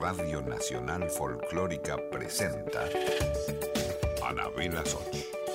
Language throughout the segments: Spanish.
Radio Nacional Folclórica presenta Anabela Soch.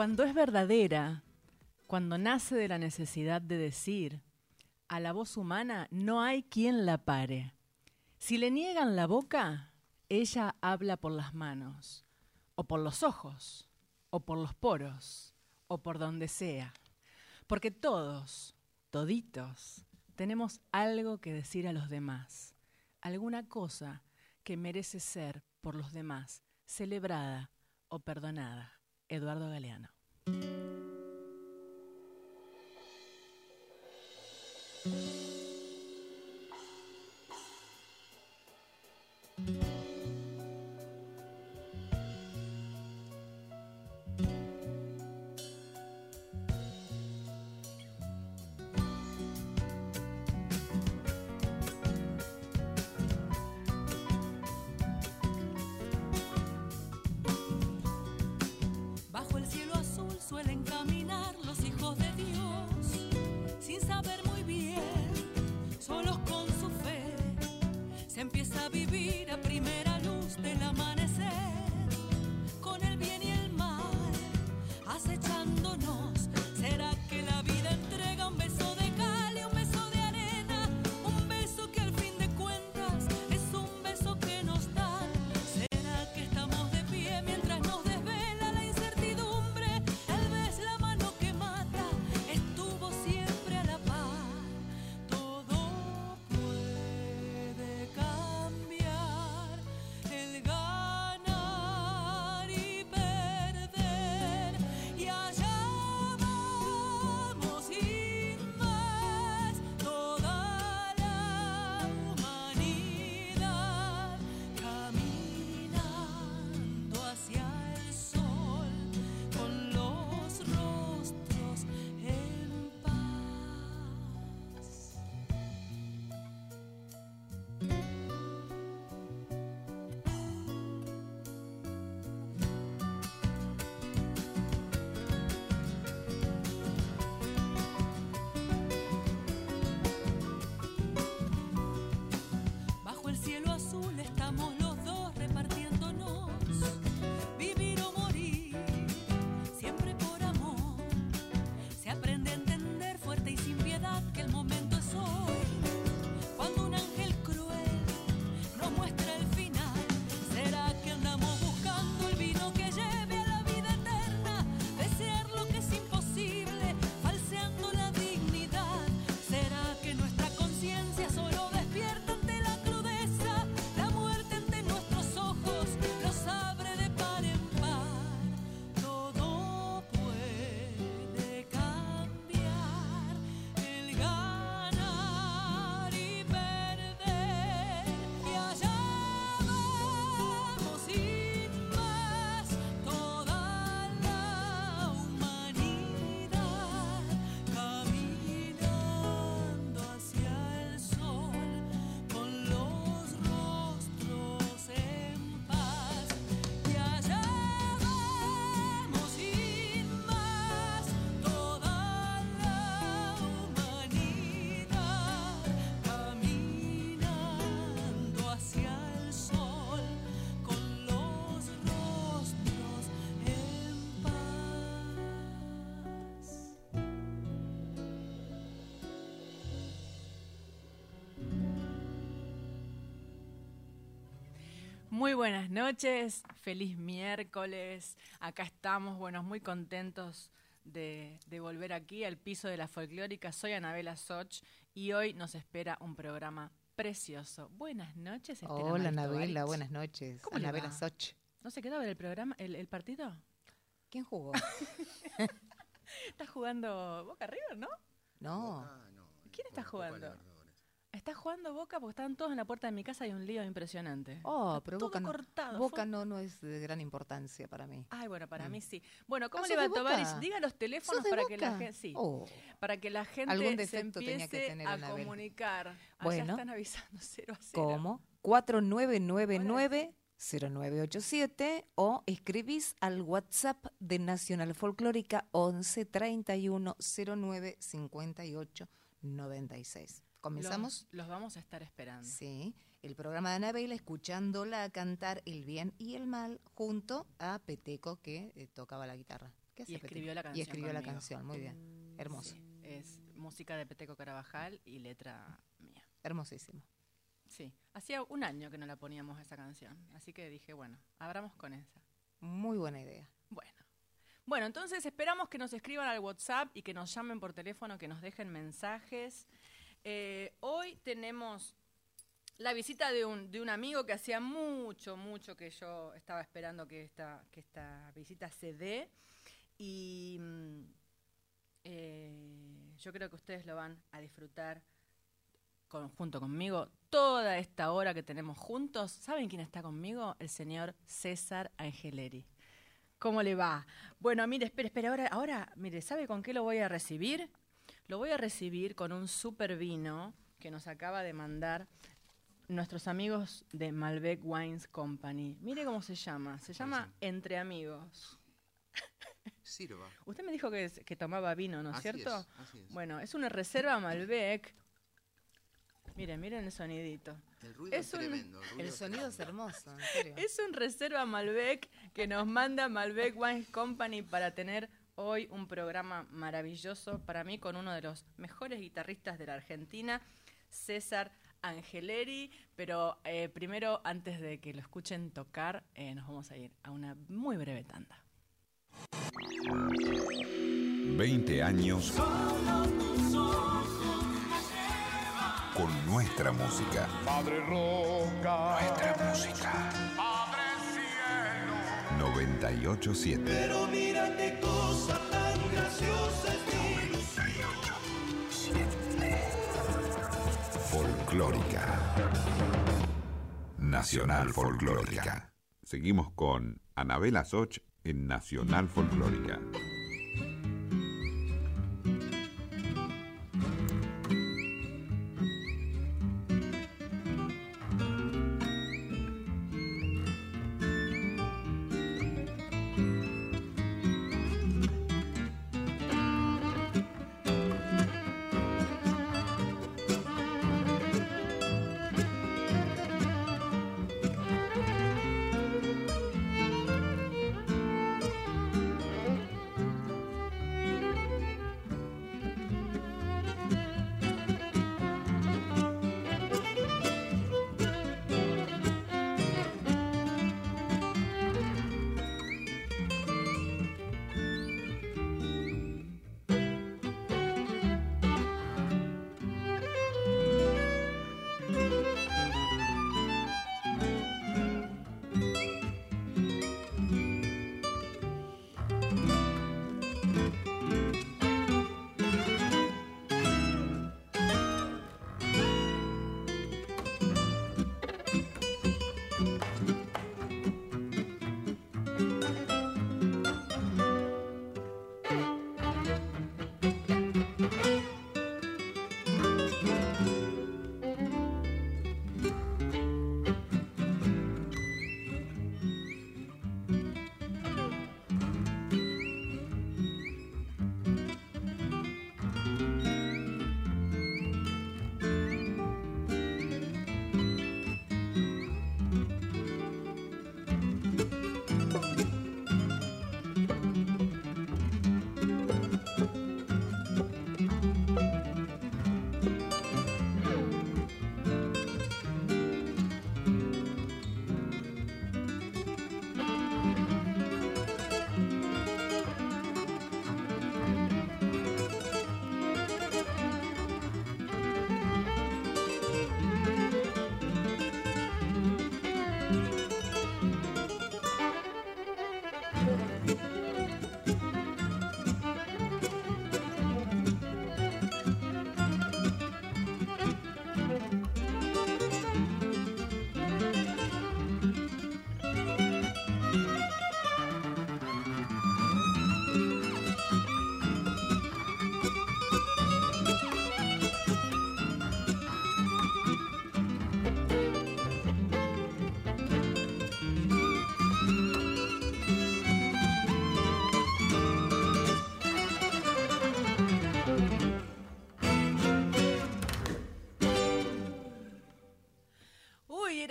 Cuando es verdadera, cuando nace de la necesidad de decir, a la voz humana no hay quien la pare. Si le niegan la boca, ella habla por las manos, o por los ojos, o por los poros, o por donde sea. Porque todos, toditos, tenemos algo que decir a los demás, alguna cosa que merece ser por los demás celebrada o perdonada. Eduardo Galeano. Muy buenas noches, feliz miércoles. Acá estamos, bueno, muy contentos de, volver aquí al piso de la folclórica. Soy Anabela Soch y hoy nos espera un programa precioso. Buenas noches, Hola, Anabela, buenas noches. ¿Cómo Anabela Soch. ¿No se quedó a ver el programa, el, partido? ¿Quién jugó? Está jugando Boca River, ¿no? No. ¿Quién está jugando? Está jugando Boca porque están todos en la puerta de mi casa y un lío impresionante. Oh, pero Boca, no, Boca no, no es de gran importancia para mí. Ay, bueno, para mm. mí sí. Bueno, ¿cómo le va a tomar? Diga los teléfonos para que la gente, sí, oh. para que la gente se empiece a comunicar. Bueno, Allá están avisando 0 a 0. ¿Cómo? 4999 0987 o escribís al WhatsApp de Nacional Folclórica 11 31 09 58 96. ¿Comenzamos? Los, vamos a estar esperando. Sí, el programa de Anabela escuchándola cantar el bien y el mal junto a Peteco que eh, tocaba la guitarra. ¿Qué y escribió la canción. Y escribió la canción, muy bien. Hermoso. Es música de Peteco Carabajal y letra mía. Hermosísimo. Sí, hacía un año que no la poníamos esa canción, así que dije, bueno, abramos con esa. Muy buena idea. Bueno. Bueno, entonces esperamos que nos escriban al WhatsApp y que nos llamen por teléfono, que nos dejen mensajes. Eh, hoy tenemos la visita de un, amigo que hacía mucho, mucho que yo estaba esperando que esta, que esta visita se dé. Y mm, eh, yo creo que ustedes lo van a disfrutar junto conmigo toda esta hora que tenemos juntos. ¿Saben quién está conmigo? El señor César Angeleri. ¿Cómo le va? Bueno, mire, espere, espere, ahora, ahora, mire, ¿sabe con qué lo voy a recibir? Lo voy a recibir con un super vino que nos acaba de mandar nuestros amigos de Malbec Wines Company. Mire cómo se llama. Se llama Entre Amigos. Sirva. Usted me dijo que, que tomaba vino, ¿no es cierto? Bueno, es una reserva Malbec. Miren, miren el sonidito. El ruido es, tremendo. El, sonido es hermoso, en serio. Es un reserva Malbec que nos manda Malbec Wines Company para tener hoy un programa maravilloso para mí con uno de los mejores guitarristas de la Argentina, César Angeleri, pero eh, primero, antes de que lo escuchen tocar, eh, nos vamos a ir a una muy breve tanda. 20 años con nuestra música. Padre Roca. Nuestra música. Padre Cielo. 987. Nacional Folclórica. Seguimos con Anabela Soch en Nacional Folclórica.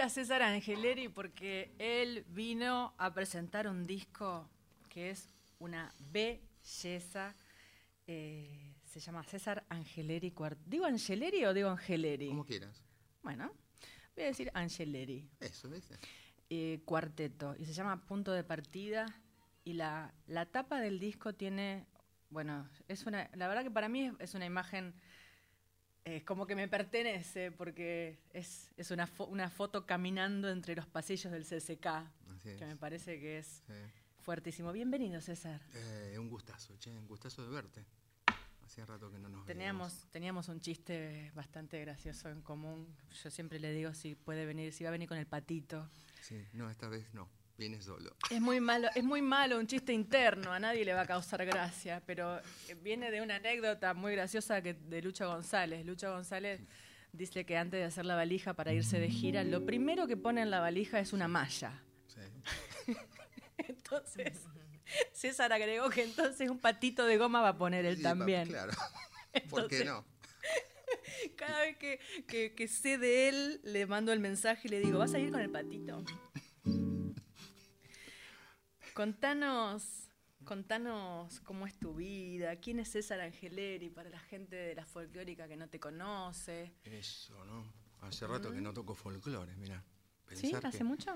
A César Angeleri porque él vino a presentar un disco que es una belleza. eh, se llama César Angeleri Cuart- ¿Digo Angeleri o digo Angeleri? Como quieras. Bueno, voy a decir Angeleri. Eso, ¿viste? eh, cuarteto y se llama Punto de Partida y la, la tapa del disco tiene, bueno, es una, la verdad que para mí es, es una imagen eh, como que me pertenece porque es, es una, fo- una foto caminando entre los pasillos del CCK Así es. que me parece que es Sí. fuertísimo. Bienvenido César. Eh, un gustazo, che, un gustazo de verte. Hacía rato que no nos Teníamos, teníamos un chiste bastante gracioso en común. Yo siempre le digo si puede venir, si va a venir con el patito. Sí, no, esta vez no. Viene solo. Es muy malo, es muy malo un chiste interno, a nadie le va a causar gracia, pero viene de una anécdota muy graciosa que, de Lucho González. Lucho González dice que antes de hacer la valija para irse de gira, lo primero que pone en la valija es una malla. Sí. Entonces, César agregó que entonces un patito de goma va a poner él Sí, también. Claro. ¿Por qué Entonces- no? Cada vez que, que- que sé de él, le mando el mensaje y le digo, ¿vas a ir con el patito? Contanos, contanos cómo es tu vida, quién es César Angeleri para la gente de la folclórica que no te conoce. Eso, ¿no? Hace rato que no toco folclore, mira. ¿Sí? ¿Hace mucho?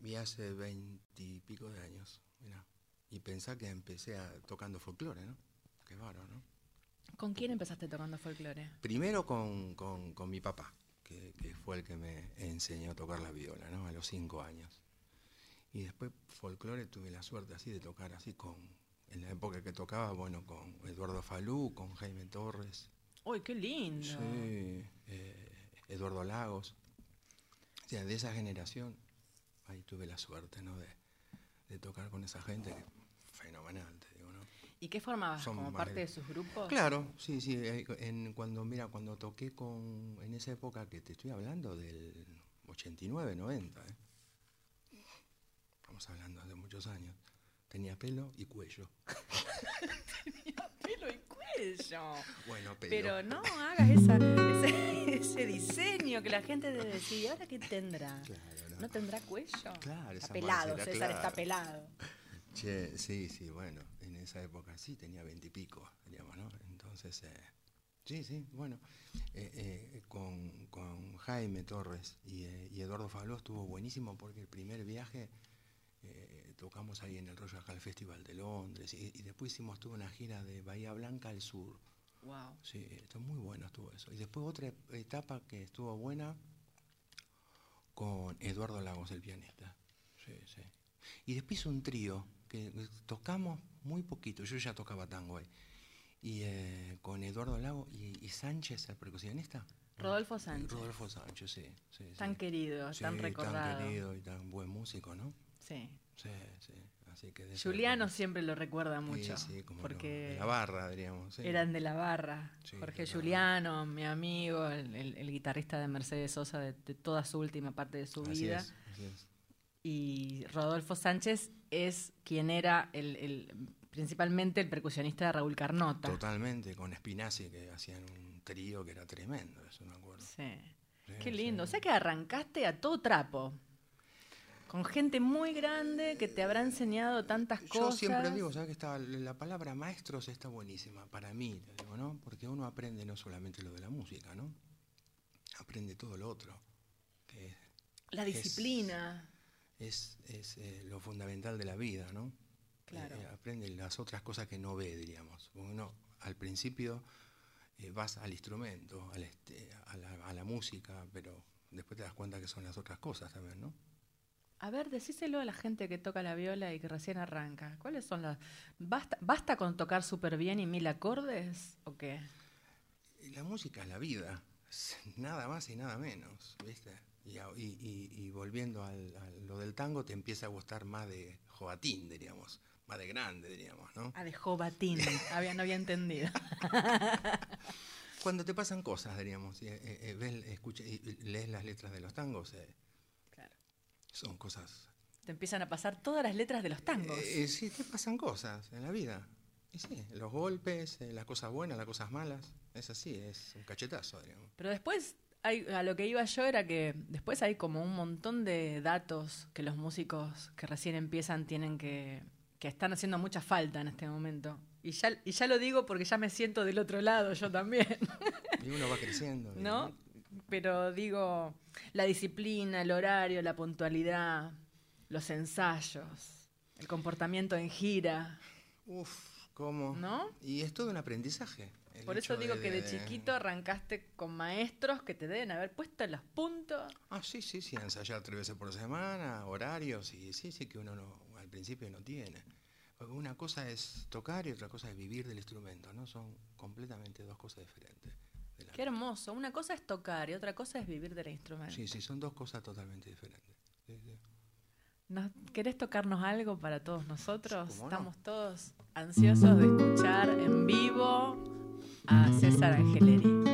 Vi hace veintipico de años, mira. Y pensá que empecé a- tocando folclore, ¿no? Qué bárbaro, ¿no? ¿Con quién empezaste tocando folclore? Primero con, con- con mi papá, que, que fue el que me enseñó a tocar la viola, ¿no? A los cinco años. Y después folclore tuve la suerte así de tocar así con, en la época que tocaba, bueno, con Eduardo Falú, con Jaime Torres, ¡Uy, qué lindo! sí, eh, Eduardo Lagos. O sea, de esa generación, ahí tuve la suerte, ¿no? De, de tocar con esa gente, que fenomenal, te digo, ¿no? ¿Y qué formabas? Son ¿Como parte de- de sus grupos? Claro, sí, sí. eh, En, cuando, mira, cuando toqué con, en esa época que te estoy hablando, del 89, 90, ¿eh? Estamos hablando hace muchos años, tenía pelo y cuello. Pelo y cuello. Bueno, pelo. Pero no hagas esa, ese, ese diseño que la gente debe decir, ¿y ahora qué tendrá? Claro, ¿no? ¿No tendrá cuello? Claro, está pelado, César está pelado. Che, sí, sí, bueno, en esa época sí tenía veintipico, diríamos, ¿no? Entonces, eh, sí, sí, bueno, eh, eh, con, con Jaime Torres y, eh, y Eduardo Faló estuvo buenísimo porque el primer viaje eh, tocamos ahí en el Royal Hall Festival de Londres y, y después hicimos toda una gira de Bahía Blanca al sur. Wow. Sí, esto muy bueno estuvo eso. Y después otra etapa que estuvo buena con Eduardo Lagos, el pianista. Sí, sí. Y después hizo un trío que tocamos muy poquito. Yo ya tocaba tango ahí. Y eh, con Eduardo Lagos y, y Sánchez, el percusionista. Rodolfo Sánchez. Rodolfo Sánchez, sí. sí, Tan sí. querido, Sí, tan recordado. Tan querido y tan buen músico, ¿no? Sí. Sí, sí. Así que Juliano siempre lo recuerda Sí, mucho. sí, como no, porque de la barra, diríamos. sí. eran de la barra. Sí, Jorge la Juliano, mi amigo, el, el- el guitarrista de Mercedes Sosa de, de toda su última parte de su Así vida. es, así es. Y Rodolfo Sánchez es quien era el, el- principalmente el percusionista de Raúl Carnota. Totalmente, con Spinazzi que hacían un trío que era tremendo, eso me acuerdo. Sí. Sí, Qué lindo. O sí. sea que arrancaste a todo trapo. Con gente muy grande que te habrá enseñado tantas Yo cosas. siempre digo, ¿sabes que está, la palabra maestros está buenísima para mí, digo, ¿no? Porque uno aprende no solamente lo de la música, ¿no? Aprende todo lo otro, que La disciplina. es, es, eh, lo fundamental de la vida, ¿no? Claro. Eh, aprende las otras cosas que no ve, diríamos. Uno al principio eh, vas al instrumento, al este, a, la, a la música, pero después te das cuenta que son las otras cosas también, ¿no? A ver, decíselo a la gente que toca la viola y que recién arranca. ¿Cuáles son las... ¿Basta, basta con tocar súper bien y mil acordes o qué? La música es la vida, nada más y nada menos, ¿viste? Y, volviendo al, a lo del tango, te empieza a gustar más de jovatín, diríamos, más de grande, diríamos, ¿no? Ah, de Jovatín. había, no había entendido. Cuando te pasan cosas, diríamos, y, eh, eh, ves, escucha- lees las letras de los tangos, eh. Son cosas... Te empiezan a pasar todas las letras de los tangos. Eh, eh, sí, te pasan cosas en la vida. Y sí, los golpes, eh, las cosas buenas, las cosas malas, es así, es un cachetazo, diríamos. Pero después hay- a lo que iba yo era que después hay como un montón de datos que los músicos que recién empiezan tienen que, que están haciendo mucha falta en este momento. Y ya, y ya lo digo porque ya me siento del otro lado yo también, Y uno va creciendo. ¿no? Pero digo, la disciplina, el horario, la puntualidad, los ensayos, el comportamiento en gira, Uf, ¿cómo? ¿no? Y es todo un aprendizaje. Por eso digo que de chiquito arrancaste con maestros que te deben haber puesto los puntos. Ah, sí, sí, sí, ensayar tres veces por semana, horarios, y sí, sí, que uno no, al principio no tiene. Porque una cosa es tocar y otra cosa es vivir del instrumento, ¿no? Son completamente dos cosas diferentes. De la- Qué hermoso. Una cosa es tocar y otra cosa es vivir del instrumento. Sí, sí, son dos cosas totalmente diferentes. Sí, sí. ¿Nos- ¿Querés tocarnos algo para todos nosotros? Estamos todos ansiosos de escuchar en vivo a César Angeleri.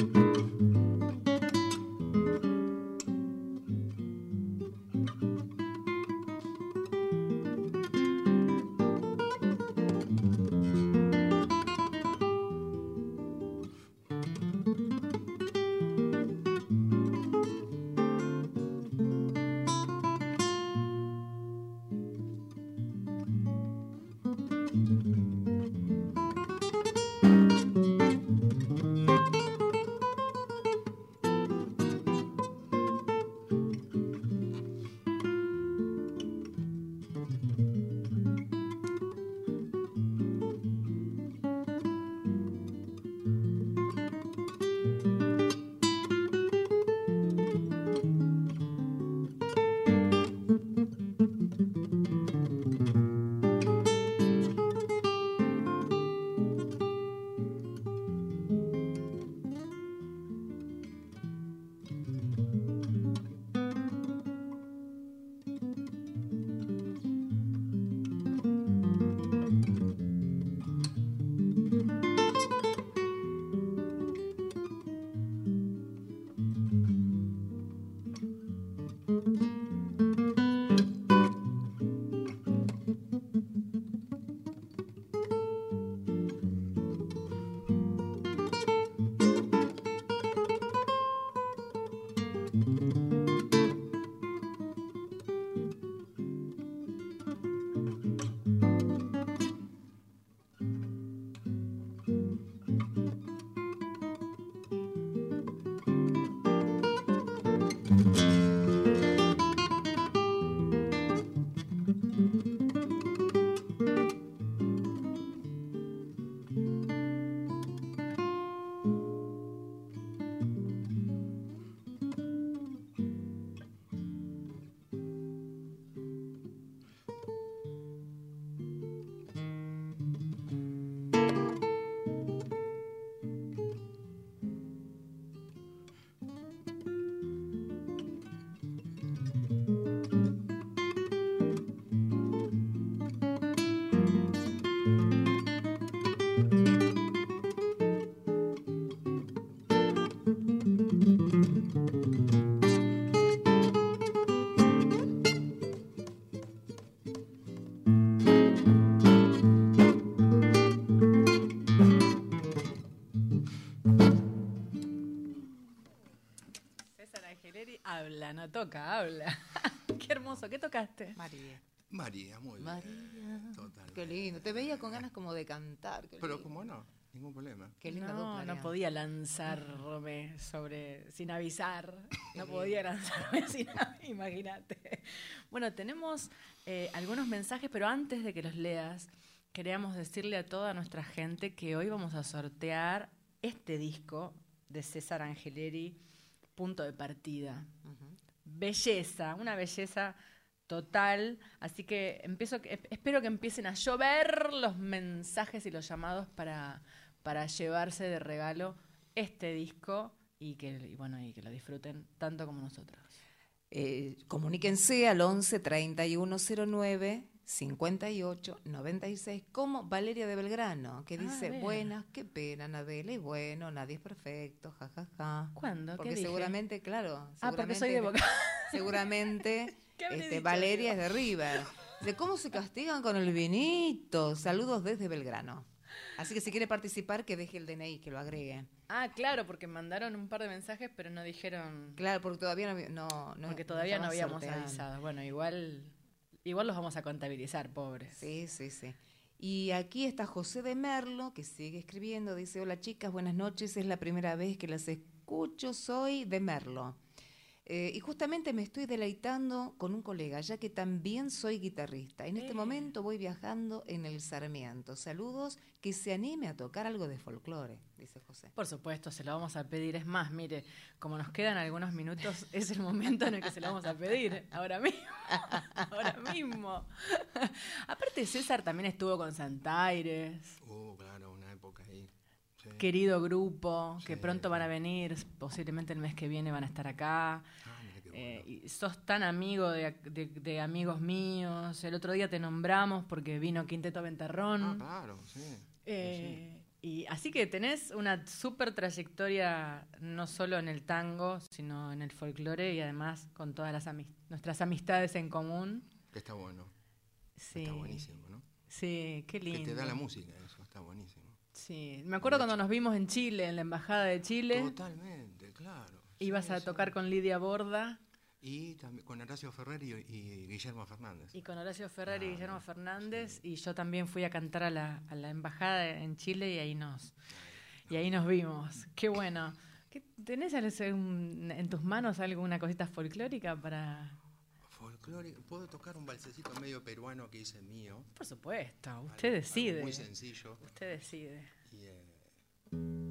Ooh. No toca, habla. Qué hermoso. ¿Qué tocaste? María. María, muy bien. María. Total. Qué lindo. Te veía con ganas como de cantar. qué Pero lindo. como no, ningún problema. Qué linda no, dupla, no podía lanzarme sobre sin avisar. No podía lanzarme sin avisar, imagínate. Bueno, tenemos eh, algunos mensajes, pero antes de que los leas, queríamos decirle a toda nuestra gente que hoy vamos a sortear este disco de César Angeleri, Punto de Partida. Ujú. Belleza, una belleza total. Así que empiezo, espero que empiecen a llover los mensajes y los llamados para, para llevarse de regalo este disco y que, bueno, y que lo disfruten tanto como nosotros. Eh, comuníquense al 11 3109 58 96 como Valeria de Belgrano, que Ah, dice, buenas, qué pena, Nadela, y bueno, nadie es perfecto, jajaja. Ja, ja". ¿Cuándo? ¿Qué Porque dije? seguramente, claro. Ah, porque soy de seguramente- Boca. Seguramente ¿Qué habré este, Valeria es de River. De cómo se castigan con el vinito. Saludos desde Belgrano. Así que si quiere participar, que deje el DNI, que lo agregue. Ah, claro, porque mandaron un par de mensajes, pero no dijeron... Claro, porque todavía no, no, no- porque todavía no habíamos sorteando. avisado. Bueno, igual, igual los vamos a contabilizar, pobres. Sí, sí, sí. Y aquí está José de Merlo, que sigue escribiendo. Dice, hola chicas, buenas noches. Es la primera vez que las escucho. Soy de Merlo. Eh, y justamente me estoy deleitando con un colega, ya que también soy guitarrista. En este Eh. momento voy viajando en el Sarmiento. Saludos, que se anime a tocar algo de folclore, dice José. Por supuesto, se lo vamos a pedir. Es más, mire, como nos quedan algunos minutos, es el momento en el que se lo vamos a pedir. Ahora mismo. Ahora mismo. Aparte, César también estuvo con Santaires. Uh, claro, una época ahí. Sí. Querido grupo, que pronto van a venir, posiblemente el mes que viene van a estar acá. Ah, mira qué Eh, bueno. y sos tan amigo de, de- de amigos míos. El otro día te nombramos porque vino Quinteto Ventarrón. Ah, claro, sí. sí, Eh, y así que tenés una súper trayectoria, no solo en el tango, sino en el folclore y además con todas las amis- nuestras amistades en común. Que está bueno. Sí, Está buenísimo, ¿no? sí, qué lindo. Que te da la música. Sí, me acuerdo cuando nos vimos en Chile, en la Embajada de Chile, Totalmente, claro. ibas Sí, a sí. tocar con Lidia Borda Y también con Horacio Ferrer y, y Guillermo Fernández. y con Horacio Ferrer y Guillermo Fernández, sí. y yo también fui a cantar a la, a la Embajada en Chile y ahí nos, y ahí nos vimos. Qué bueno. ¿Qué- ¿Tenés en tus manos alguna cosita folclórica para...? Folclórico. ¿Puedo tocar un balsecito medio peruano que hice mío? Por supuesto, usted algo decide. Muy sencillo. Usted decide. Y, eh, Thank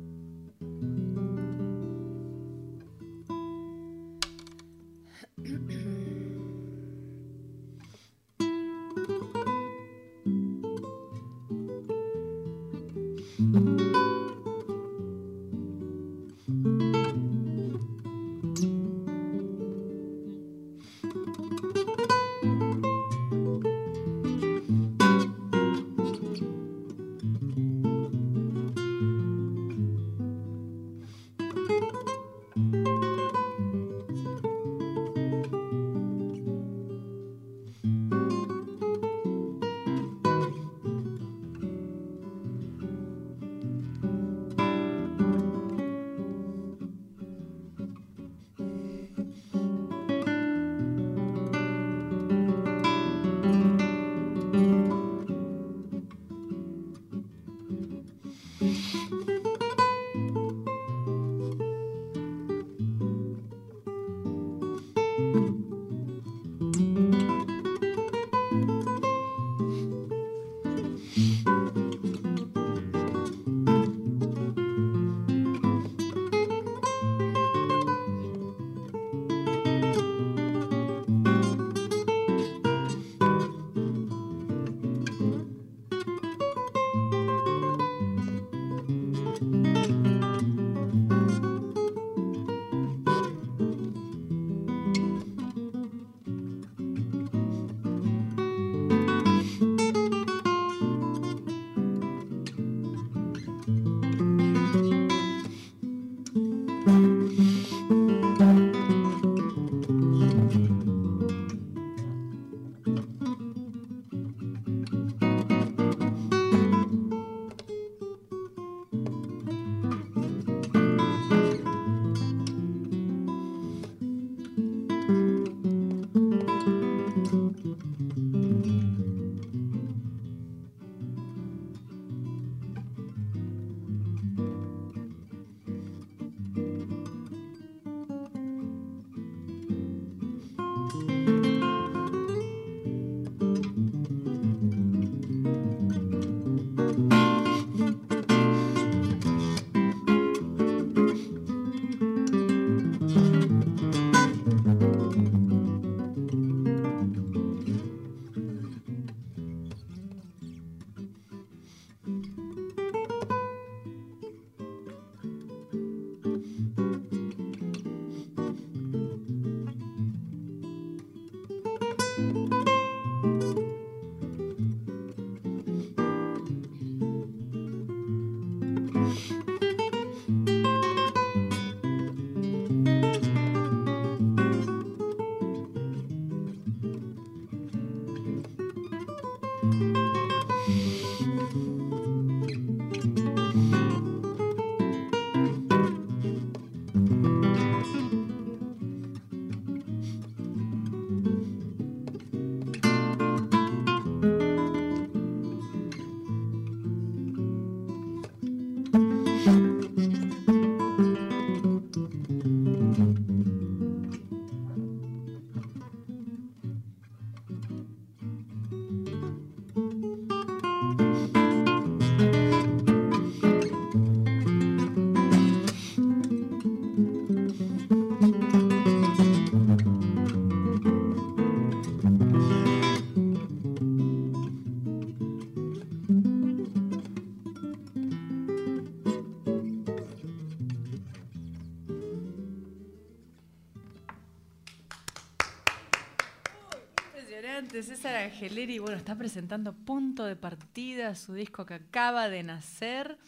Angeleri, bueno, está presentando Punto de Partida, su disco que acaba de nacer.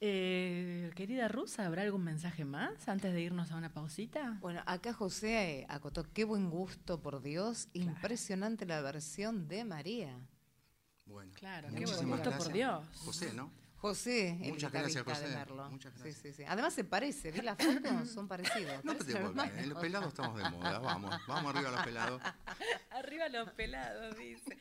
Eh, querida Rusa, ¿habrá algún mensaje más antes de irnos a una pausita? Bueno, acá José acotó, qué buen gusto, por Dios, impresionante la versión de María. Bueno, Claro, qué buen gusto, por. Dios. José, ¿no? José, el Muchas gracias, guitarrista de José. Merlo. Muchas Sí, gracias. sí, sí. Además se parece, vi las fotos, son parecidos. No te preocupes, en hermanos. los pelados estamos de moda, vamos, vamos arriba los pelados. Arriba los pelados, dice.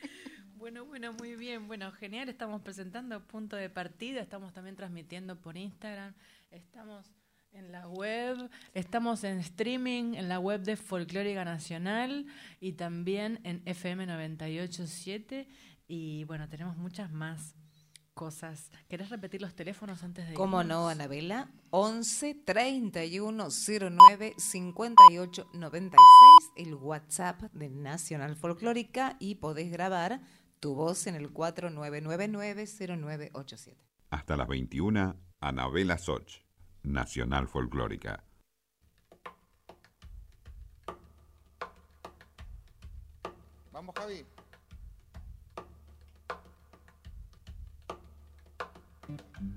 Bueno, bueno, muy bien. Bueno, genial. Estamos presentando punto de partida. Estamos también transmitiendo por Instagram. Estamos en la web. Estamos en streaming en la web de Folclórica Nacional y también en FM 987. Y bueno, tenemos muchas más cosas. ¿Querés repetir los teléfonos antes de ¿Cómo irnos? no, Anabela? 11 31 09 58 96, el WhatsApp de Nacional Folclórica y podés grabar tu voz en el 4999 0987. Hasta las 21, Anabela Soch, Nacional Folclórica. Vamos, Javi. Thank you.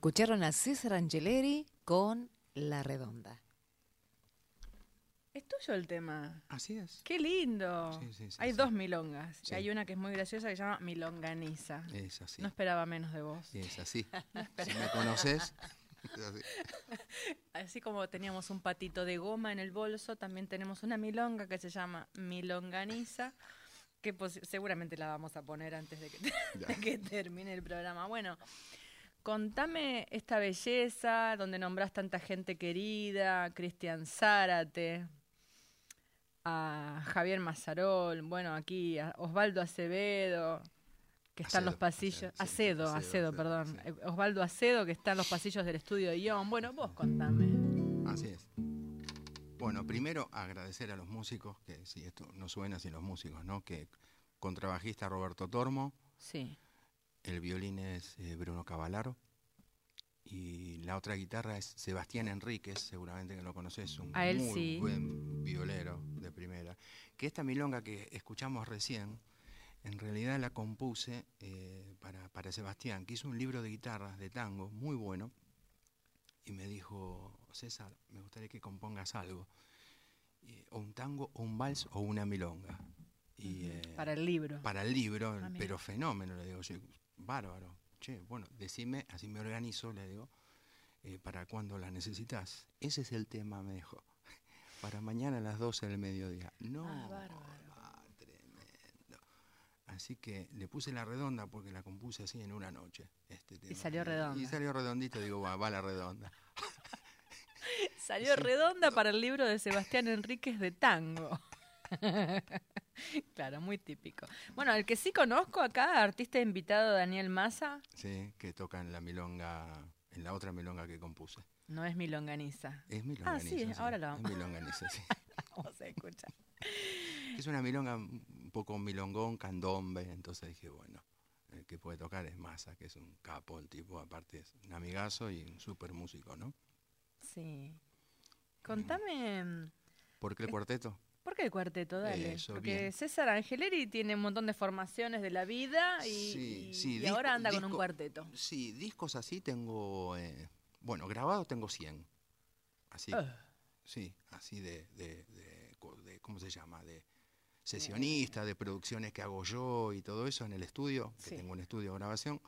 Escucharon a César Angeleri con La Redonda. Es tuyo el tema. Así es. Qué lindo. Sí, sí, sí, Hay sí. dos milongas. Y hay una que es muy graciosa que se llama Milonganiza. Es así. No esperaba menos de vos. Es así. si me conoces, es así. Así como teníamos un patito de goma en el bolso, también tenemos una milonga que se llama Milonganiza, que posi- seguramente la vamos a poner antes de que, Ya. de que termine el programa. Bueno, contame esta belleza donde nombrás tanta gente querida, Cristian Zárate, a Javier Mazarol, bueno, aquí a Osvaldo Acevedo, que está en los pasillos. Acedo, Acedo, Acedo, Acedo, Acedo, perdón. sí. Osvaldo Acedo, que está en los pasillos del estudio de Ion. Bueno, vos contame. Así es. Bueno, primero agradecer a los músicos, que si esto no suena sin los músicos, ¿no? Que contrabajista Roberto Tormo, Sí. El violín es eh, Bruno Cavalaro y la otra guitarra es Sebastián Enríquez, seguramente que lo conoces, un A él muy sí. buen violero de primera. Que esta milonga que escuchamos recién, en realidad la compuse eh, para, para Sebastián, que hizo un libro de guitarras de tango muy bueno y me dijo, César, me gustaría que compongas algo, y- o un tango, o un vals, o una milonga. Y, eh, Para el libro. para el libro, Ah, pero fenómeno, le digo, yo, bárbaro. Che, bueno, decime, así me organizo, le digo, eh, para cuando la necesitas. Ese es el tema, me dijo. Para mañana a las 12 del mediodía. No, Ah, bárbaro. ah, tremendo. Así que le puse la redonda porque la compuse así en una noche. Este tema. salió redonda. Y salió redondito, digo, va, va la redonda. Salió redonda para el libro de Sebastián Enríquez de tango. claro, muy típico. Bueno, el que sí conozco acá, artista invitado Daniel Massa, Sí, que toca en la milonga, en la otra milonga que compuse. no es milonganiza. Es milonganiza. Ah, sí, ahora lo vamos. Es milonganiza, sí. Vamos a escuchar. Es una milonga un poco milongón, candombe, entonces dije, bueno, el que puede tocar es Massa, que es un capo, el tipo, aparte es un amigazo y un súper músico, ¿no? Sí. Contame, ¿Por qué el cuarteto? ¿Por qué el cuarteto? Dale. Eso, Porque bien. César Angeleri tiene un montón de formaciones de la vida y, Sí, y- sí, y disco- ahora anda con un cuarteto. Sí, discos así tengo, eh, bueno, grabados tengo 100. Así, Ah. sí, así de, de, de de- ¿cómo se llama? De sesionista, de producciones que hago yo y todo eso en el estudio, que Sí. tengo un estudio de grabación.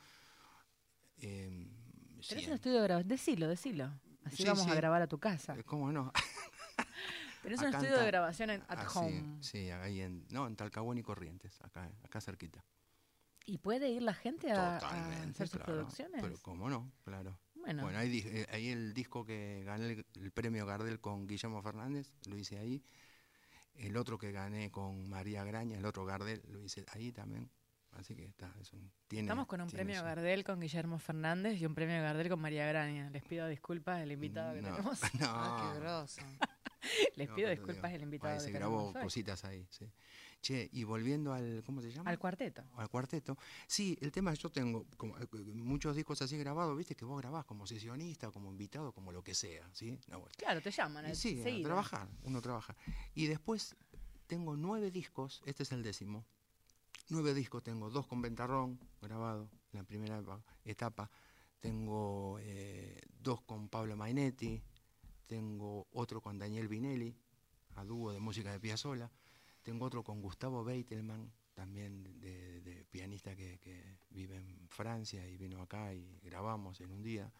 em, ¿Tenés 100. un estudio de grabación? Decilo, decilo. Así Sí, vamos a grabar a tu casa. Eh, ¿Cómo no? Tenés un acá en estudio de grabación en, at Ah, sí, home. Sí, ahí en, no, en Talcahuán y Corrientes, acá, acá cerquita. ¿Y puede ir la gente a, hacer sus claro, producciones? Pero cómo no, claro. bueno, Bueno, ahí, eh, ahí el disco que gané el, el premio Gardel con Guillermo Fernández, lo hice ahí. El otro que gané con María Graña, el otro Gardel, lo hice ahí también. Así que está, es un- tiene, estamos con un tiene premio Gardel con Guillermo Fernández y un premio Gardel con María Graña. Les pido disculpas del invitado que No, tenemos. no, Ah, qué grosso. Les no, pido disculpas del invitado ahí se grabó cositas ahí, sí. Che, y volviendo al, ¿cómo se llama? Al cuarteto. al cuarteto. Sí, el tema es yo tengo como, eh, muchos discos así grabados, viste, que vos grabás como sesionista, como invitado, como lo que sea, ¿sí? No. Claro, te llaman. Y eh, sí, a trabajar, uno trabaja. Y después tengo nueve discos, este es el décimo. Nueve discos tengo, dos con Ventarrón grabado en la primera etapa. Tengo eh, dos con Pablo Mainetti. Tengo otro con Daniel Vinelli, a dúo de música de Piazzolla. Tengo otro con Gustavo Beitelman, también de, de pianista que, que vive en Francia y vino acá y grabamos en un día.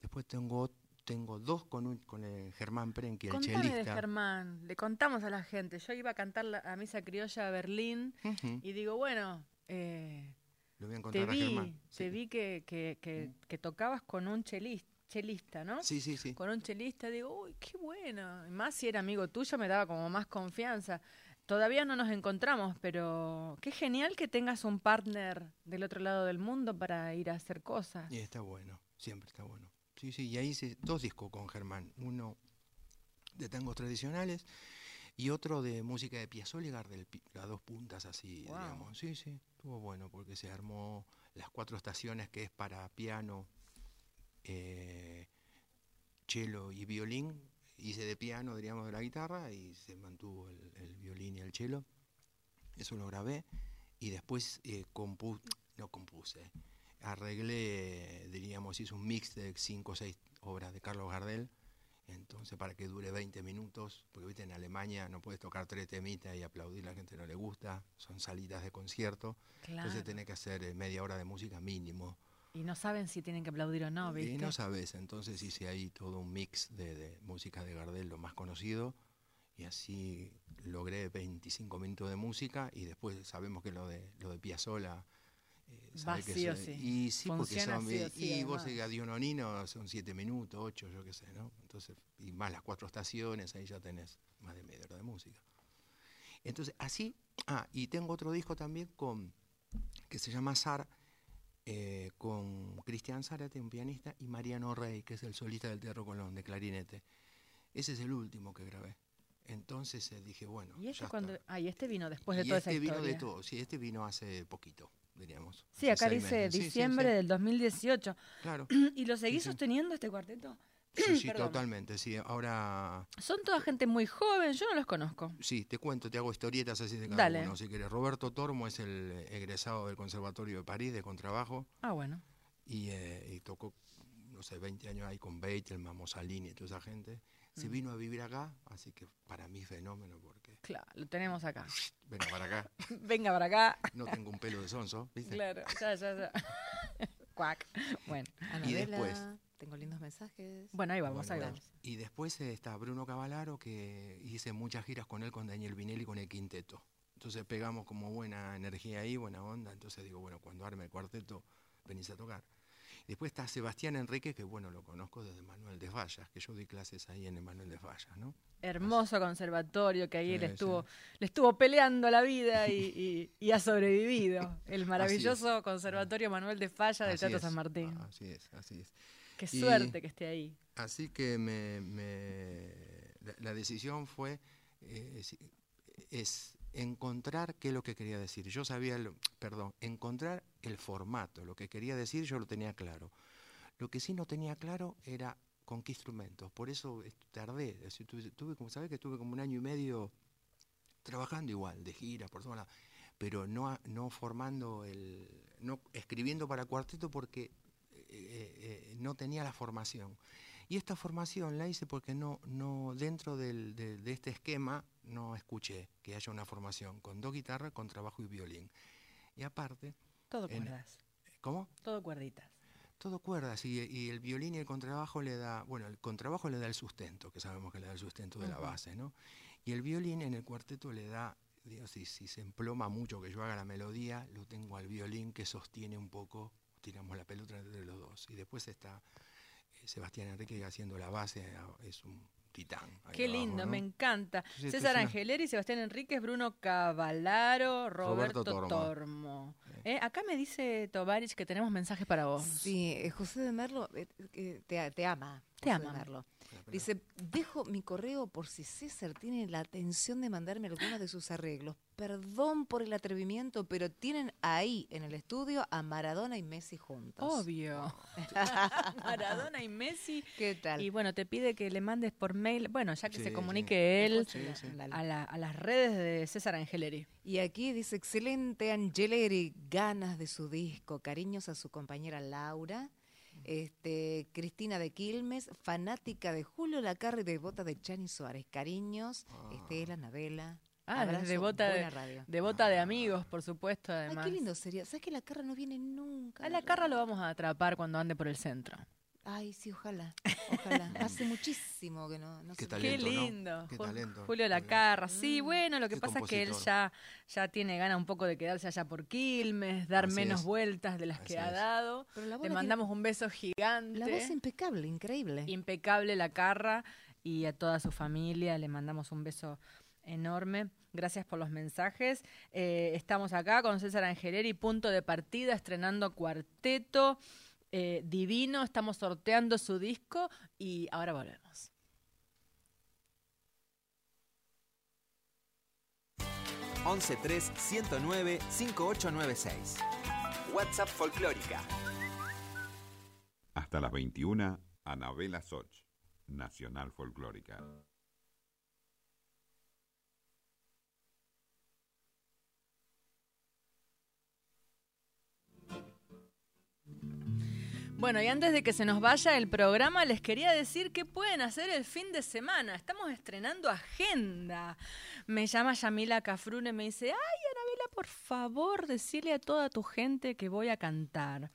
Después tengo, tengo dos con, un- con el Germán Prenki, el Contame de chelista. Germán. Le contamos a la gente. Yo iba a cantar la- a misa criolla a Berlín y digo, bueno, eh, Lo voy a te encontrar a vi, Germán. te sí. vi que, que, que, que tocabas con un chelis- chelista, ¿no? Sí, sí, sí. con un chelista, digo, uy, qué bueno. Y más si era amigo tuyo, me daba como más confianza. Todavía no nos encontramos, pero qué genial que tengas un partner del otro lado del mundo para ir a hacer cosas. Y está bueno, siempre está bueno. Sí, sí, y ahí hice dos discos con Germán. Uno de tangos tradicionales y otro de música de Piazzolla y Gardel, las dos puntas así, digamos. Sí, sí, estuvo bueno porque se armó las cuatro estaciones que es para piano, eh, cello y violín. Hice de piano, diríamos, de la guitarra y se mantuvo el, el violín y el cello. Eso lo grabé y después eh, compu- no compuse. arreglé, diríamos, hice un mix de cinco o seis obras de Carlos Gardel, entonces para que dure 20 minutos, porque viste en Alemania no puedes tocar tres temitas y aplaudir, la gente no le gusta, son salidas de concierto, Claro. entonces tenés que hacer eh, media hora de música mínimo. Y no saben si tienen que aplaudir o no, ¿viste? Y no sabes, entonces hice ahí todo un mix de, de música de Gardel, lo más conocido, y así logré 25 minutos de música y después sabemos que lo de lo de Piazzolla eh, Va que sí o sí. y sí porque Funciona son sí o sí, y vos a Diononino son 7 minutos, 8, yo qué sé, ¿no? Entonces, y más las cuatro estaciones, ahí ya tenés más de media hora de música. Entonces, así, ah, y tengo otro disco también con que se llama Sar eh, con Cristian Zárate, un pianista, y Mariano Rey, que es el solista del Teatro Colón, de clarinete. Ese es el último que grabé. Entonces eh, dije, bueno. ¿Y este ya cuando está. Ah, y este vino después de Y toda este esa vino historia. de todo, sí, este vino hace poquito, diríamos. Sí, acá dice meses. Sí, sí, diciembre sí, del 2018. Claro. ¿Y lo seguís sosteniendo este cuarteto? Sí, sí, Perdón. totalmente, sí. Ahora, Son toda gente muy joven, yo no los conozco. sí, te cuento, te hago historietas así de cada Dale. uno, si querés. Roberto Tormo es el egresado del Conservatorio de París de contrabajo Ah, bueno. y, eh, y tocó, no sé, 20 años ahí con Beethoven, Mussolini y toda esa gente. Mm. Se vino a vivir acá, así que para mí fenómeno porque Claro, lo tenemos acá. ven para acá, Venga para acá. no tengo un pelo de sonso, ¿viste? Claro, ya, ya, ya. Cuac. Bueno, Anabela, después- tengo lindos mensajes. bueno, ahí vamos, Bueno, ahí vamos. Y después está Bruno Cavalaro, que hice muchas giras con él, con Daniel Vinelli, con el quinteto. Entonces pegamos como buena energía ahí, buena onda. Entonces digo, bueno, cuando arme el cuarteto, venís a tocar. Después está Sebastián Enrique, que bueno, lo conozco desde Manuel de Fallas, que yo di clases ahí en el Manuel de Fallas, ¿no? Hermoso conservatorio que ahí él estuvo, sí. le estuvo peleando la vida y, y- y ha sobrevivido. El maravilloso conservatorio Manuel de Falla del Teatro San Martín. Así es, así es. Qué y- suerte que esté ahí. Así que me, me- la, la decisión fue eh, es encontrar qué es lo que quería decir. Yo sabía, lo- perdón, encontrar el formato, lo que quería decir yo lo tenía claro. Lo que sí no tenía claro era con qué instrumentos. Por eso est- tardé. Es decir, tuve, tuve como sabés que estuve como un año y medio trabajando igual, de gira, por todos lados, pero no, no formando el, no escribiendo para cuarteto porque eh, eh, no tenía la formación. Y esta formación la hice porque no, no dentro del- de, de este esquema no escuché que haya una formación con dos guitarras, con trabajo y violín. Y aparte, Todo en- cuerdas, ¿cómo? todo cuerditas. Todo cuerdas y, y el violín y el contrabajo le da, bueno, el contrabajo le da el sustento, que sabemos que le da el sustento de la base, ¿no? Y el violín en el cuarteto le da, digo, si, si se emploma mucho que yo haga la melodía, lo tengo al violín que sostiene un poco, tiramos la pelota entre los dos. Y después está eh, Sebastián Enrique haciendo la base, ah, es un titán. Qué abajo, lindo, ¿no? me encanta. César una- Angeleri, Sebastián Enríquez, Bruno Cavalaro, Roberto, Roberto Tormo. Tormo. Eh, acá me dice Tovarich que tenemos mensajes para vos. Sí, eh, José de Merlo eh, eh, te, te ama. Te José de ama. Merlo. Espera, espera. Dice, dejo mi correo por si César tiene la atención de mandarme algunos de sus arreglos. Perdón por el atrevimiento, pero tienen ahí en el estudio a Maradona y Messi juntos. Obvio. Maradona y Messi. ¿Qué tal? Y bueno, te pide que le mandes por mail, bueno, ya que Sí, se sí. comunique él Sí, sí. a, la- a las redes de César Angeleri. Y aquí dice, excelente Angeleri, ganas de su disco, cariños a su compañera Laura, este, Cristina de Quilmes, fanática de Julio Lacarre y devota de Chani Suárez, cariños, Estela, Anabela. Ah, abrazo, devota de, radio. devota de amigos, por supuesto, Ay, qué lindo sería. ¿Sabes que la Carra no viene nunca? A la carra lo vamos a atrapar cuando ande por el centro. Ay, sí, ojalá. Ojalá. Hace muchísimo que no, no Qué se- talento, Qué ¿no? lindo. Qué talento, Julio. Lacarra. Sí, bueno, lo que Qué pasa es que él ya, ya tiene ganas un poco de quedarse allá por Quilmes, dar Así menos es. vueltas de las Así que ha dado. Pero la Le mandamos un beso gigante. La voz impecable, increíble. impecable la carra y a toda su familia le mandamos un beso enorme. Gracias por los mensajes. Eh, estamos acá con César Angeleri, punto de partida, estrenando cuarteto. Eh, divino, estamos sorteando su disco y ahora volvemos. 113 109 5896. WhatsApp Folclórica. Hasta las 21, Anabela Soch, Nacional Folclórica. Bueno, y antes de que se nos vaya el programa, les quería decir qué pueden hacer el fin de semana. Estamos estrenando agenda. Me llama Yamila Cafrune y me dice, ay, Anabela, por favor, decirle a toda tu gente que voy a cantar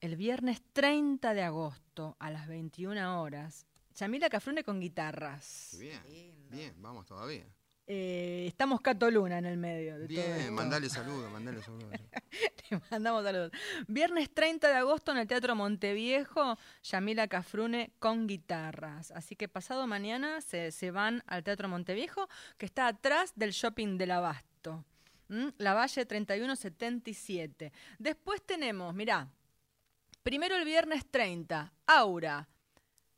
el viernes 30 de agosto a las 21 horas. Yamila Cafrune con guitarras. Bien, bien, vamos todavía. Eh, estamos Catoluna en el medio. De todo Bien, mandale saludos, mandale saludos. Mandamos saludos. Viernes 30 de agosto en el Teatro Monteviejo, Yamila Cafrune con guitarras. Así que pasado mañana se, se van al Teatro Monteviejo, que está atrás del shopping del Abasto. ¿Mm? La Valle 3177. Después tenemos, mirá, primero el viernes 30, Aura,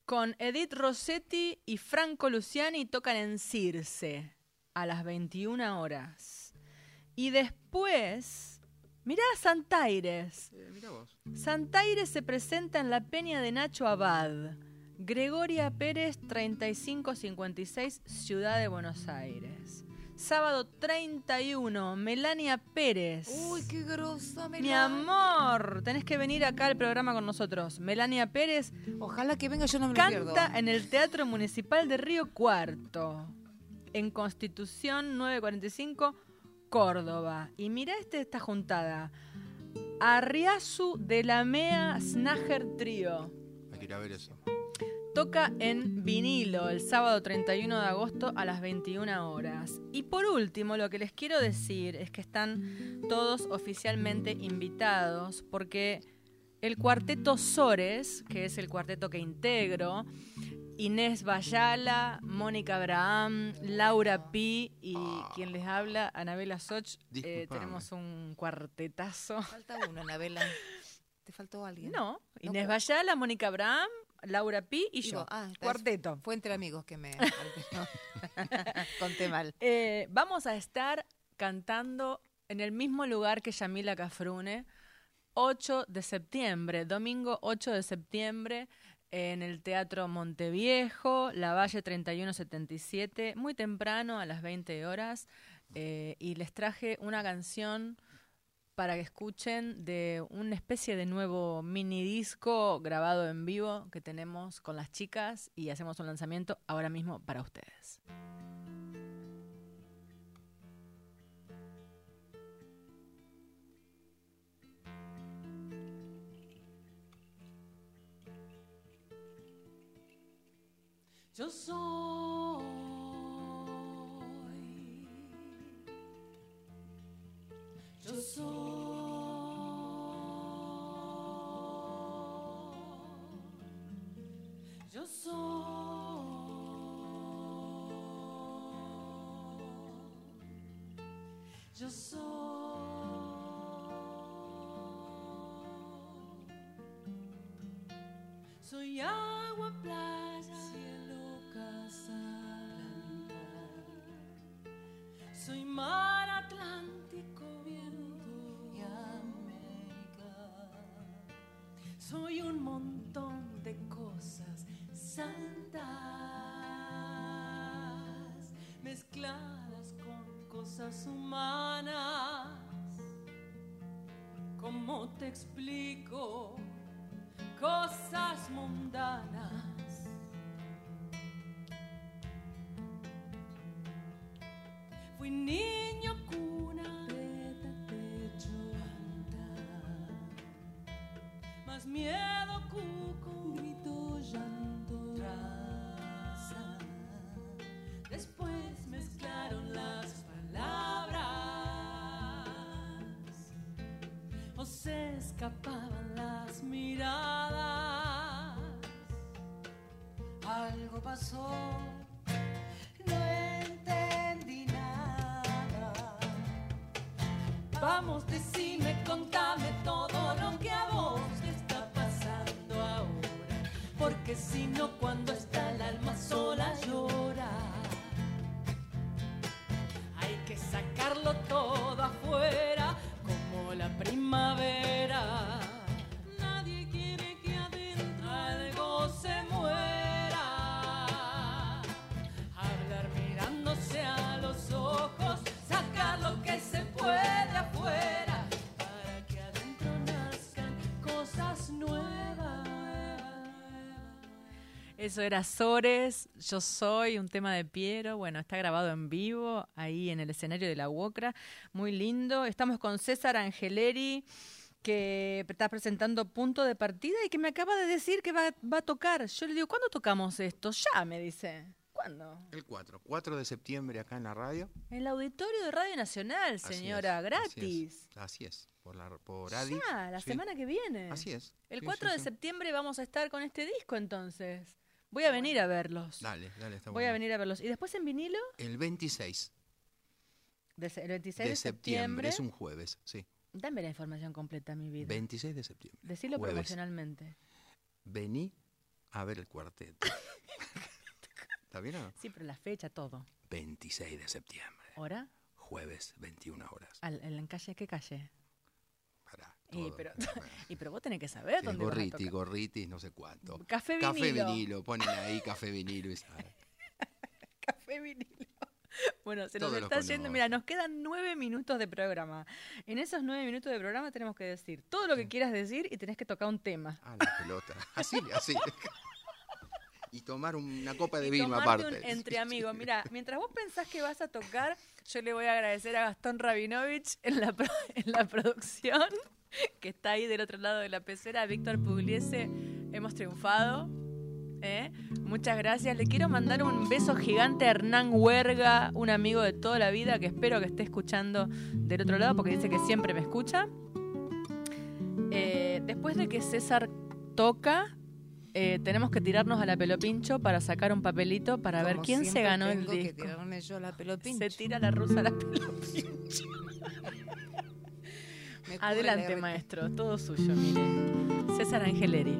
con Edith Rossetti y Franco Luciani tocan en Circe a las 21 horas. Y después, mirá Santaires. Eh, mira vos. Santaires se presenta en la Peña de Nacho Abad. Gregoria Pérez, 3556, Ciudad de Buenos Aires. Sábado 31, Melania Pérez. Uy, qué grosa, Mi Melania. amor, tenés que venir acá al programa con nosotros. Melania Pérez Ojalá que venga, yo no me lo pierdo. canta en el Teatro Municipal de Río Cuarto, en Constitución 945, Córdoba. Y mira este, esta juntada. Arriazu de la Mea Snager Trío. Hay que ir a ver eso. Toca en vinilo el sábado 31 de agosto a las 21 horas. Y por último, lo que les quiero decir es que están todos oficialmente invitados porque el cuarteto Sores, que es el cuarteto que integro, Inés Bayala, Mónica Abraham, Laura Pi y quien les habla, Anabela Soch, eh, tenemos un cuartetazo. Falta uno, Anabela. ¿Te faltó alguien? No, Inés pero- Bayala, Mónica Abraham, Laura Pi y yo. ah, Cuarteto. Fue entre amigos que me conté mal. Eh, vamos a estar cantando en el mismo lugar que Yamila Cafrune, 8 de septiembre, domingo 8 de septiembre, en el Teatro Monteviejo, La Valle 3177, muy temprano, a las 20 horas, eh, y les traje una canción para que escuchen de una especie de nuevo mini disco grabado en vivo que tenemos con las chicas y hacemos un lanzamiento ahora mismo para ustedes. Yo soy. Yo soy. Yo soy. Yo soy. Soy agua, Soy mar Atlántico, viento y América. Soy un montón de cosas santas mezcladas con cosas humanas. ¿Cómo te explico? cosas mundanas. Eso era Sores, Yo Soy, un tema de Piero. Bueno, está grabado en vivo ahí en el escenario de la UOCRA. Muy lindo. Estamos con César Angeleri, que está presentando punto de partida y que me acaba de decir que va, va a tocar. Yo le digo, ¿cuándo tocamos esto? Ya, me dice. ¿Cuándo? El 4, 4 de septiembre acá en la radio. En el auditorio de Radio Nacional, Así señora, es, gratis. Así es, así es, por, la, por Adi. Ya, la Sí. semana que viene. Así es. El sí, 4 sí, de septiembre vamos a estar con este disco entonces. Voy a venir a verlos. Dale, dale, está Voy a bueno. venir a verlos. ¿Y después en vinilo? El 26 De el 26 de de, septiembre. Es un jueves, sí. Dame la información completa, mi vida. 26 de septiembre. Decilo jueves. promocionalmente. Vení a ver el cuarteto. ¿Está bien o no? Sí, pero la fecha, todo. 26 de septiembre. ¿Hora? Jueves, 21 horas. Al, ¿En calle qué calle? Y pero, y pero vos tenés que saber Sí, dónde vas a gorriti, gorritis, no sé cuánto. Café Café vinilo. vinilo, ponen ahí café vinilo y. Café vinilo. Bueno, se nos Todos los está yendo. Mira, nos quedan nueve minutos de programa. En esos nueve minutos de programa tenemos que decir todo lo que quieras decir y tenés que tocar un tema. Ah, la pelota. Así, así. Y tomar una copa de Y vino aparte. un entre amigos. Mira, mientras vos pensás que vas a tocar, yo le voy a agradecer a Gastón Rabinovich en la, pro- en la producción, que está ahí del otro lado de la pecera, Víctor Pugliese. Hemos triunfado. ¿eh? Muchas gracias. Le quiero mandar un beso gigante a Hernán Huerga, un amigo de toda la vida que espero que esté escuchando del otro lado porque dice que siempre me escucha. Eh, después de que César toca, eh, tenemos que tirarnos a la pelopincho para sacar un papelito para ver quién se ganó el tengo que disco. tirarme yo la pelopincho. Se tira la rusa a la pelopincho. Adelante, maestro, todo suyo, mire. César Angeleri.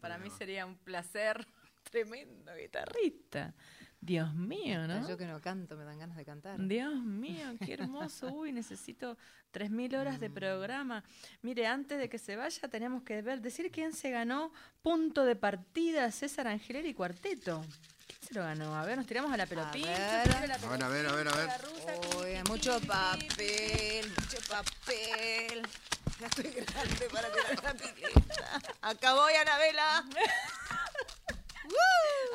Para mí sería un placer tremendo guitarrista. Dios mío, ¿no? Yo que no canto, me dan ganas de cantar. Dios mío, qué hermoso. Uy, necesito 3.000 horas de programa. Mire, antes de que se vaya, tenemos que ver, decir quién se ganó punto de partida César Angeleri Cuarteto. ¿Quién se lo ganó? A ver, nos tiramos a la pelotita. A ver, a ver, a ver, a ver. Uy, mucho papel, mucho papel. Ya estoy grande para tirar la pileta. Voy, Anabela.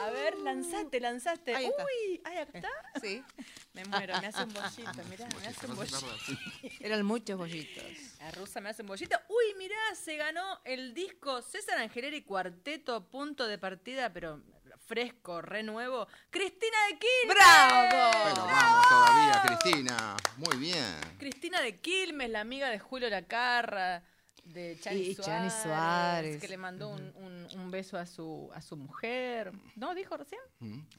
A ver, lanzaste, lanzaste. Ahí está. Uy, ahí está. Sí, Me muero, me hace un bollito, mirá, me hace un No se bollito. tarda, sí. eran muchos bollitos. La rusa me hace un bollito. Uy, mirá, se ganó el disco César Angeleri Cuarteto, punto de partida, pero fresco, re nuevo. Cristina de Quilmes. ¡Bravo! Pero vamos todavía, Cristina. Muy bien. Cristina de Quilmes, la amiga de Julio Lacarra, de Chani, Y Suárez, Chani Suárez. que le mandó un, un- un beso a su, a su mujer. ¿No dijo recién?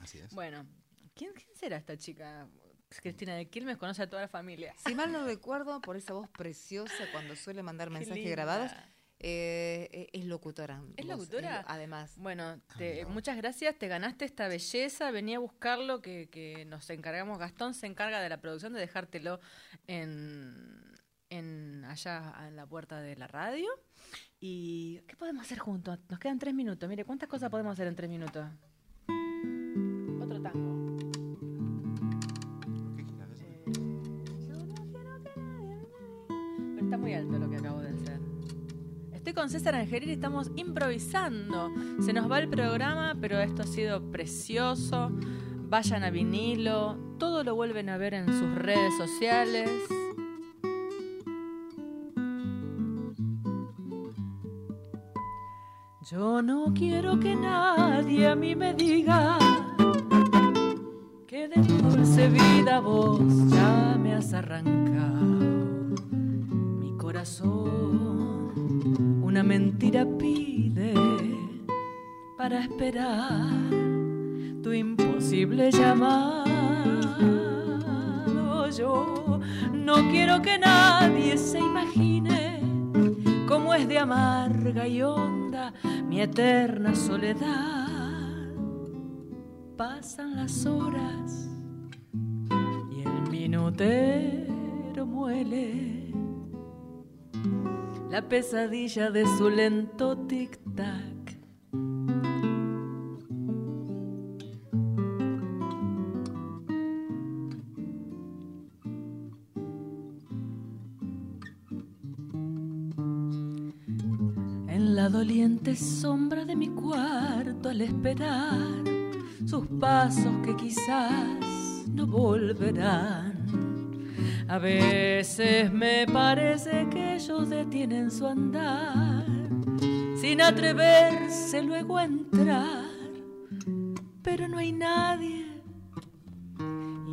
Así es. Bueno, ¿quién, quién será esta chica? Cristina de Quilmes conoce a toda la familia. Si mal no recuerdo, por esa voz preciosa cuando suele mandar mensajes grabados, eh, eh, es locutora. ¿Es locutora? lo- además. Bueno, te- no. muchas gracias, te ganaste esta belleza, venía a buscarlo, que, que nos encargamos, Gastón se encarga de la producción, de dejártelo en, en allá en la puerta de la radio. ¿Y qué podemos hacer juntos? Nos quedan tres minutos, mire, ¿cuántas cosas podemos hacer en tres minutos? César Angelini, estamos improvisando. Se nos va el programa, pero esto ha sido precioso. Vayan a vinilo, todo lo vuelven a ver en sus redes sociales. Yo no quiero que nadie a mí me diga que de tu dulce vida vos ya me has arrancado. Mi corazón una mentira pide para esperar tu imposible llamado. Yo no quiero que nadie se imagine cómo es de amarga y honda mi eterna soledad. Pasan las horas y el minutero muele la pesadilla de su lento tic-tac. En la doliente sombra de mi cuarto al esperar sus pasos que quizás no volverán. A veces me parece ellos detienen su andar sin atreverse luego a entrar, pero no hay nadie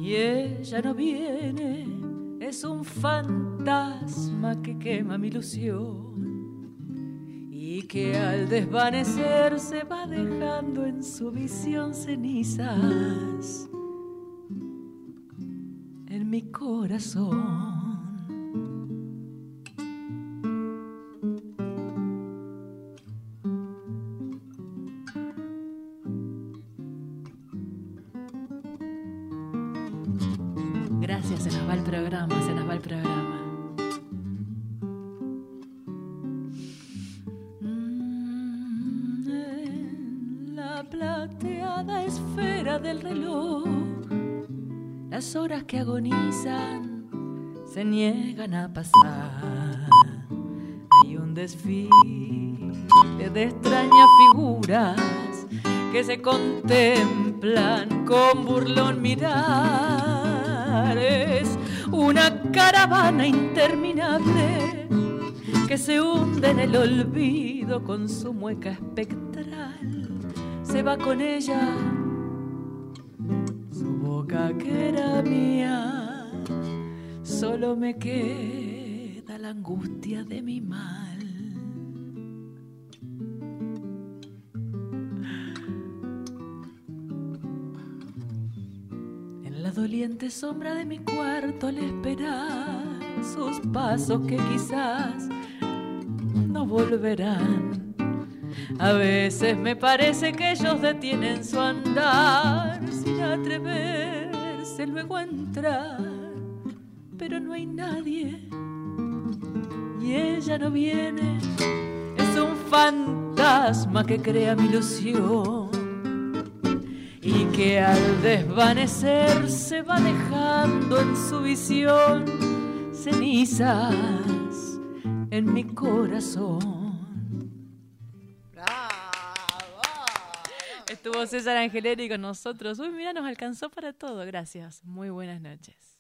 y ella no viene, es un fantasma que quema mi ilusión y que al desvanecerse va dejando en su visión cenizas en mi corazón. Se nos va el programa, se nos va el programa. Mm, en la plateada esfera del reloj, las horas que agonizan se niegan a pasar. Hay un desfile de extrañas figuras que se contemplan con burlón mirar. Una caravana interminable que se hunde en el olvido con su mueca espectral. Se va con ella su boca que era mía. Solo me queda la angustia de mi mal. Sombra de mi cuarto al esperar sus pasos que quizás no volverán. A veces me parece que ellos detienen su andar sin atreverse luego a entrar, pero no hay nadie y ella no viene. Es un fantasma que crea mi ilusión y que al desvanecer se va dejando en su visión cenizas en mi corazón. Estuvo César Angeleri con nosotros. Uy, mira, nos alcanzó para todo. Gracias. Muy buenas noches.